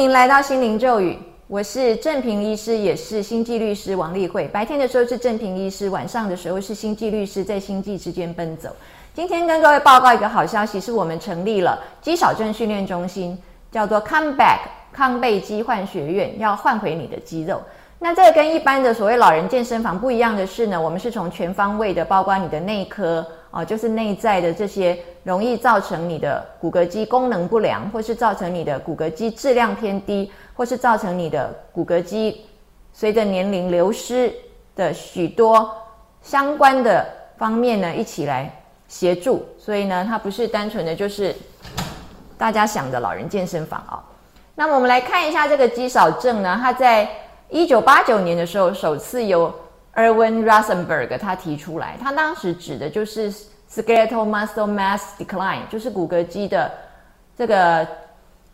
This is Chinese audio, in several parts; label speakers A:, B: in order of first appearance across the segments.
A: 您来到心灵咒语，我是正平医师，也是星际律师王丽慧。白天的时候是正平医师，晚上的时候是星际律师，在星际之间奔走。今天跟各位报告一个好消息，是我们成立了肌少症训练中心，叫做 Come Back 康贝肌换学院，要换回你的肌肉。那这个跟一般的所谓老人健身房不一样的是呢，我们是从全方位的，包括你的内科啊，就是内在的这些容易造成你的骨骼肌功能不良，或是造成你的骨骼肌质量偏低，或是造成你的骨骼肌随着年龄流失的许多相关的方面呢，一起来协助。所以呢，它不是单纯的就是大家想的老人健身房啊。那么我们来看一下这个肌少症呢，它在一九八九年的时候，首次由 Erwin Rosenberg 他提出来，他当时指的就是 skeletal muscle mass decline，就是骨骼肌的这个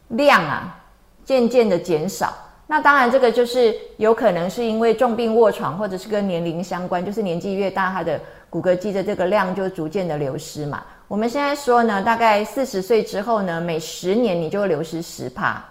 A: 量啊渐渐的减少。那当然，这个就是有可能是因为重病卧床，或者是跟年龄相关，就是年纪越大，它的骨骼肌的这个量就逐渐的流失嘛。我们现在说呢，大概四十岁之后呢，每十年你就流失十帕，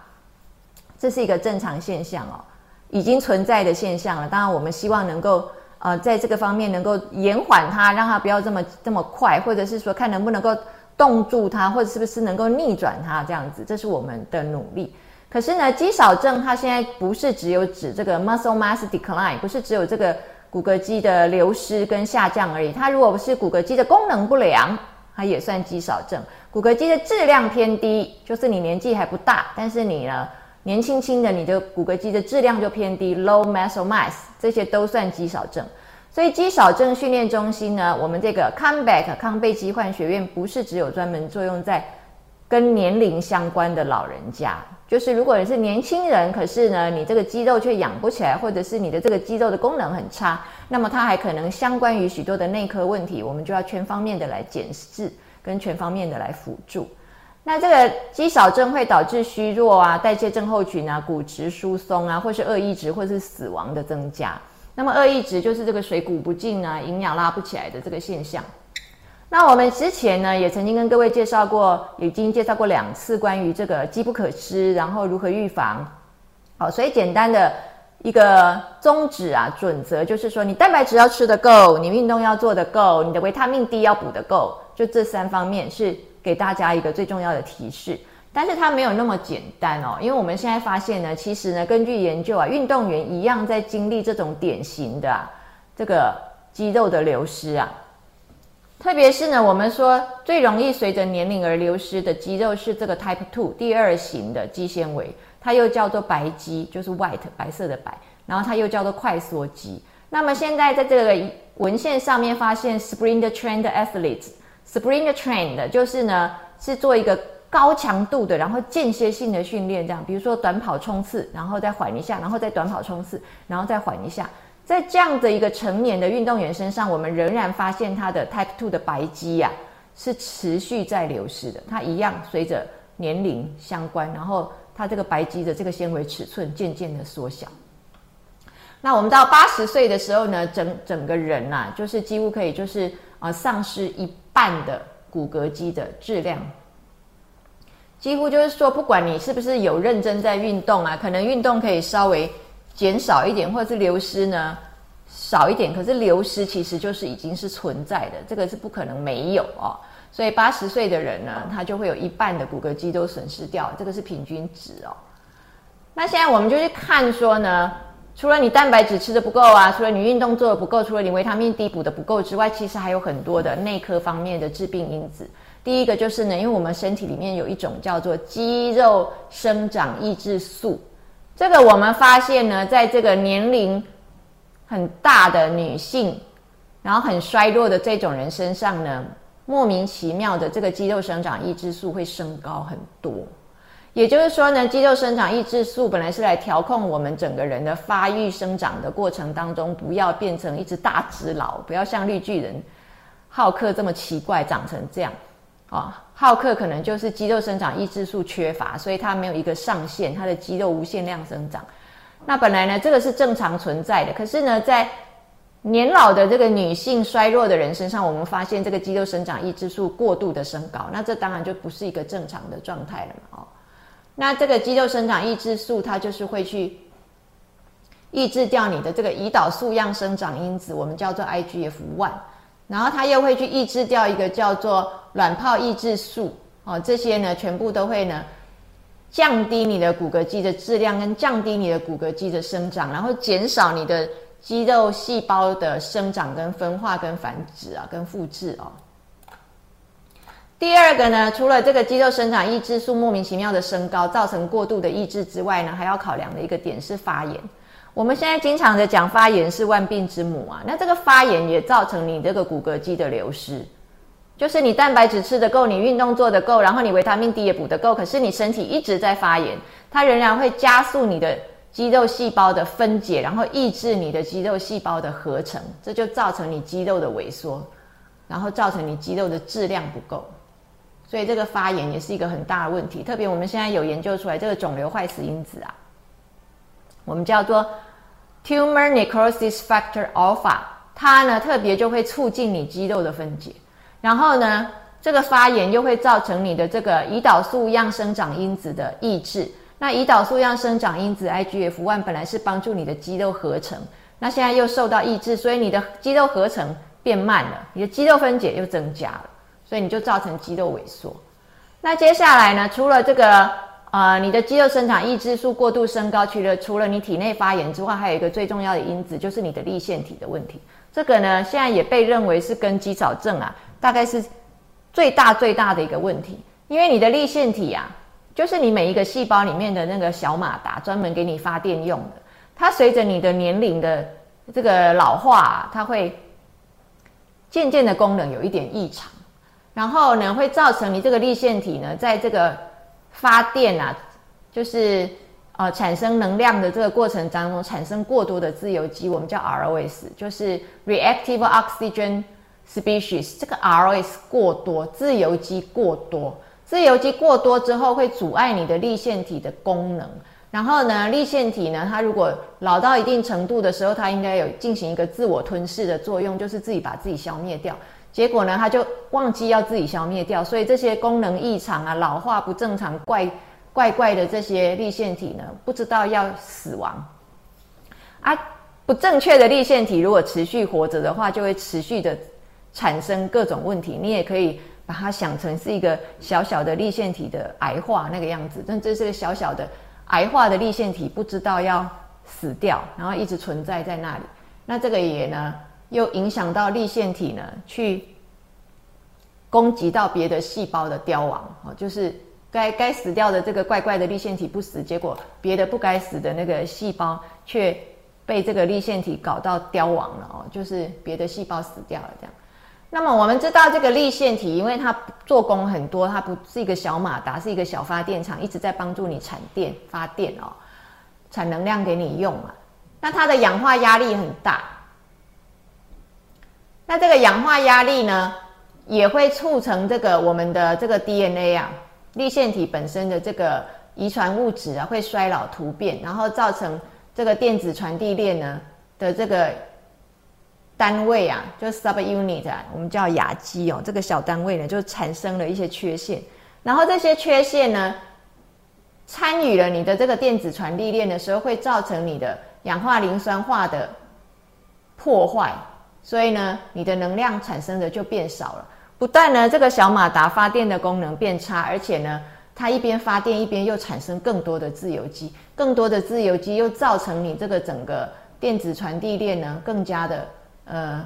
A: 这是一个正常现象哦。已经存在的现象了。当然，我们希望能够呃，在这个方面能够延缓它，让它不要这么这么快，或者是说看能不能够冻住它，或者是不是能够逆转它这样子，这是我们的努力。可是呢，肌少症它现在不是只有指这个 muscle mass decline，不是只有这个骨骼肌的流失跟下降而已。它如果不是骨骼肌的功能不良，它也算肌少症。骨骼肌的质量偏低，就是你年纪还不大，但是你呢？年轻轻的，你的骨骼肌的质量就偏低，low muscle mass，这些都算肌少症。所以肌少症训练中心呢，我们这个 comeback 康贝肌换学院不是只有专门作用在跟年龄相关的老人家，就是如果你是年轻人，可是呢你这个肌肉却养不起来，或者是你的这个肌肉的功能很差，那么它还可能相关于许多的内科问题，我们就要全方面的来检视，跟全方面的来辅助。那这个肌少症会导致虚弱啊、代谢症候群啊、骨质疏松啊，或是恶意值，或是死亡的增加。那么恶意值就是这个水谷不进啊，营养拉不起来的这个现象。那我们之前呢也曾经跟各位介绍过，已经介绍过两次关于这个机不可失，然后如何预防。好，所以简单的一个宗旨啊、准则就是说，你蛋白质要吃得够，你运动要做得够，你的维他命 D 要补得够，就这三方面是。给大家一个最重要的提示，但是它没有那么简单哦，因为我们现在发现呢，其实呢，根据研究啊，运动员一样在经历这种典型的啊这个肌肉的流失啊，特别是呢，我们说最容易随着年龄而流失的肌肉是这个 Type Two 第二型的肌纤维，它又叫做白肌，就是 White 白色的白，然后它又叫做快缩肌。那么现在在这个文献上面发现，Sprint Trained Athletes。Springer train 的就是呢，是做一个高强度的，然后间歇性的训练，这样，比如说短跑冲刺，然后再缓一下，然后再短跑冲刺，然后再缓一下，在这样的一个成年的运动员身上，我们仍然发现他的 Type Two 的白肌呀是持续在流失的，它一样随着年龄相关，然后它这个白肌的这个纤维尺寸渐渐的缩小。那我们到八十岁的时候呢，整整个人呐，就是几乎可以就是啊丧失一。半的骨骼肌的质量，几乎就是说，不管你是不是有认真在运动啊，可能运动可以稍微减少一点，或者是流失呢少一点，可是流失其实就是已经是存在的，这个是不可能没有哦。所以八十岁的人呢，他就会有一半的骨骼肌都损失掉，这个是平均值哦。那现在我们就去看说呢。除了你蛋白质吃的不够啊，除了你运动做的不够，除了你维他命 D 补的不够之外，其实还有很多的内科方面的致病因子。第一个就是呢，因为我们身体里面有一种叫做肌肉生长抑制素，这个我们发现呢，在这个年龄很大的女性，然后很衰弱的这种人身上呢，莫名其妙的这个肌肉生长抑制素会升高很多。也就是说呢，肌肉生长抑制素本来是来调控我们整个人的发育生长的过程当中，不要变成一只大只佬，不要像绿巨人浩克这么奇怪长成这样啊。浩克可能就是肌肉生长抑制素缺乏，所以他没有一个上限，他的肌肉无限量生长。那本来呢，这个是正常存在的，可是呢，在年老的这个女性衰弱的人身上，我们发现这个肌肉生长抑制素过度的升高，那这当然就不是一个正常的状态了嘛，哦。那这个肌肉生长抑制素，它就是会去抑制掉你的这个胰岛素样生长因子，我们叫做 IGF one。然后它又会去抑制掉一个叫做卵泡抑制素，哦，这些呢全部都会呢降低你的骨骼肌的质量，跟降低你的骨骼肌的生长，然后减少你的肌肉细胞的生长跟分化跟繁殖啊，跟复制哦。第二个呢，除了这个肌肉生长抑制素莫名其妙的升高，造成过度的抑制之外呢，还要考量的一个点是发炎。我们现在经常的讲发炎是万病之母啊，那这个发炎也造成你这个骨骼肌的流失，就是你蛋白质吃的够，你运动做的够，然后你维他命 D 也补得够，可是你身体一直在发炎，它仍然会加速你的肌肉细胞的分解，然后抑制你的肌肉细胞的合成，这就造成你肌肉的萎缩，然后造成你肌肉的质量不够。所以这个发炎也是一个很大的问题，特别我们现在有研究出来，这个肿瘤坏死因子啊，我们叫做 tumor necrosis factor alpha，它呢特别就会促进你肌肉的分解，然后呢，这个发炎又会造成你的这个胰岛素样生长因子的抑制。那胰岛素样生长因子 IGF one 本来是帮助你的肌肉合成，那现在又受到抑制，所以你的肌肉合成变慢了，你的肌肉分解又增加了。所以你就造成肌肉萎缩。那接下来呢？除了这个呃，你的肌肉生长抑制素过度升高，除了除了你体内发炎之外，还有一个最重要的因子，就是你的立腺体的问题。这个呢，现在也被认为是跟肌少症啊，大概是最大最大的一个问题。因为你的立腺体啊，就是你每一个细胞里面的那个小马达，专门给你发电用的。它随着你的年龄的这个老化，它会渐渐的功能有一点异常。然后呢，会造成你这个立腺体呢，在这个发电啊，就是呃产生能量的这个过程当中，产生过多的自由基，我们叫 ROS，就是 reactive oxygen species。这个 ROS 过多，自由基过多，自由基过多之后，会阻碍你的立腺体的功能。然后呢，立腺体呢，它如果老到一定程度的时候，它应该有进行一个自我吞噬的作用，就是自己把自己消灭掉。结果呢，他就忘记要自己消灭掉，所以这些功能异常啊、老化不正常、怪怪怪的这些立腺体呢，不知道要死亡啊。不正确的立腺体如果持续活着的话，就会持续的产生各种问题。你也可以把它想成是一个小小的立腺体的癌化那个样子，但这是个小小的癌化的立腺体，不知道要死掉，然后一直存在在那里。那这个也呢？又影响到立腺体呢，去攻击到别的细胞的凋亡哦，就是该该死掉的这个怪怪的立腺体不死，结果别的不该死的那个细胞却被这个立腺体搞到凋亡了哦，就是别的细胞死掉了这样。那么我们知道这个立腺体，因为它做工很多，它不是一个小马达，是一个小发电厂，一直在帮助你产电发电哦，产能量给你用嘛。那它的氧化压力很大。那这个氧化压力呢，也会促成这个我们的这个 DNA 啊，立腺体本身的这个遗传物质啊，会衰老突变，然后造成这个电子传递链呢的这个单位啊，就 subunit 啊，我们叫亚基哦，这个小单位呢就产生了一些缺陷，然后这些缺陷呢，参与了你的这个电子传递链的时候，会造成你的氧化磷酸化的破坏。所以呢，你的能量产生的就变少了。不但呢，这个小马达发电的功能变差，而且呢，它一边发电一边又产生更多的自由基，更多的自由基又造成你这个整个电子传递链呢更加的呃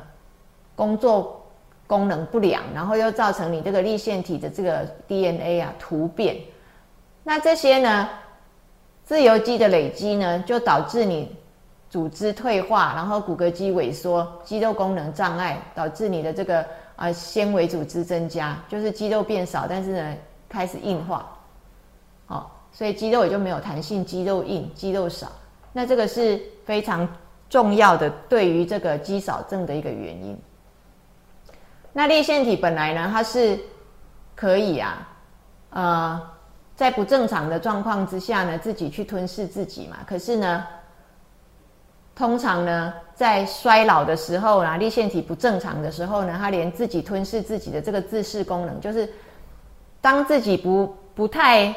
A: 工作功能不良，然后又造成你这个立腺体的这个 DNA 啊突变。那这些呢，自由基的累积呢，就导致你。组织退化，然后骨骼肌萎缩，肌肉功能障碍，导致你的这个啊纤维组织增加，就是肌肉变少，但是呢开始硬化，好，所以肌肉也就没有弹性，肌肉硬，肌肉少，那这个是非常重要的对于这个肌少症的一个原因。那裂腺体本来呢，它是可以啊，呃，在不正常的状况之下呢，自己去吞噬自己嘛，可是呢。通常呢，在衰老的时候呢，立腺体不正常的时候呢，它连自己吞噬自己的这个自噬功能，就是当自己不不太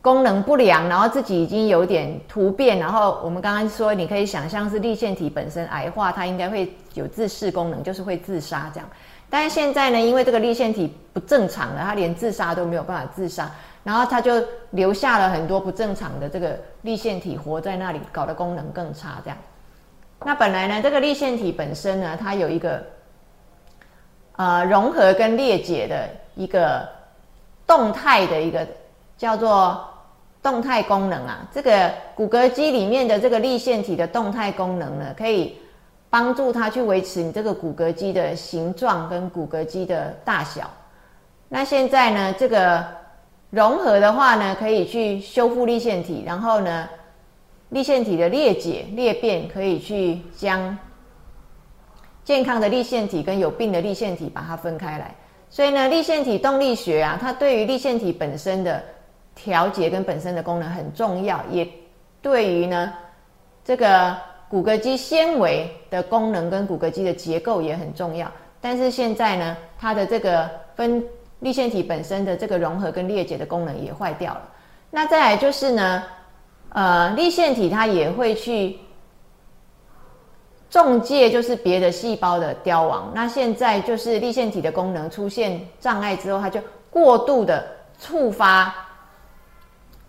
A: 功能不良，然后自己已经有点突变，然后我们刚刚说，你可以想象是立腺体本身癌化，它应该会有自噬功能，就是会自杀这样。但是现在呢，因为这个立腺体不正常了，它连自杀都没有办法自杀，然后它就留下了很多不正常的这个立腺体活在那里，搞得功能更差这样。那本来呢，这个立腺体本身呢，它有一个呃融合跟裂解的一个动态的一个叫做。动态功能啊，这个骨骼肌里面的这个立腺体的动态功能呢，可以帮助它去维持你这个骨骼肌的形状跟骨骼肌的大小。那现在呢，这个融合的话呢，可以去修复立腺体，然后呢，立腺体的裂解裂变可以去将健康的立腺体跟有病的立腺体把它分开来。所以呢，立腺体动力学啊，它对于立腺体本身的。调节跟本身的功能很重要，也对于呢这个骨骼肌纤维的功能跟骨骼肌的结构也很重要。但是现在呢，它的这个分立腺体本身的这个融合跟裂解的功能也坏掉了。那再来就是呢，呃，立腺体它也会去中介，就是别的细胞的凋亡。那现在就是立腺体的功能出现障碍之后，它就过度的触发。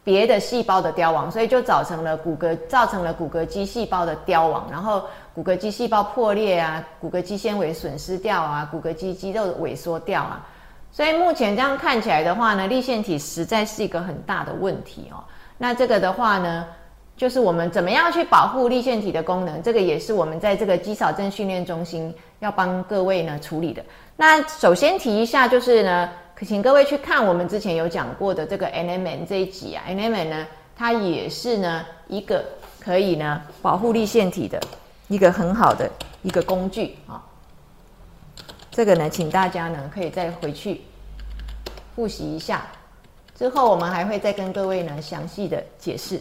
A: 别的细胞的凋亡，所以就造成了骨骼造成了骨骼肌细胞的凋亡，然后骨骼肌细胞破裂啊，骨骼肌纤维损失掉啊，骨骼肌肌肉萎缩掉啊。所以目前这样看起来的话呢，立腺体实在是一个很大的问题哦。那这个的话呢，就是我们怎么样去保护立腺体的功能，这个也是我们在这个肌少症训练中心要帮各位呢处理的。那首先提一下就是呢。可请各位去看我们之前有讲过的这个 NMN 这一集啊，NMN 呢，它也是呢一个可以呢保护立腺体的一个很好的一个工具啊。这个呢，请大家呢可以再回去复习一下，之后我们还会再跟各位呢详细的解释。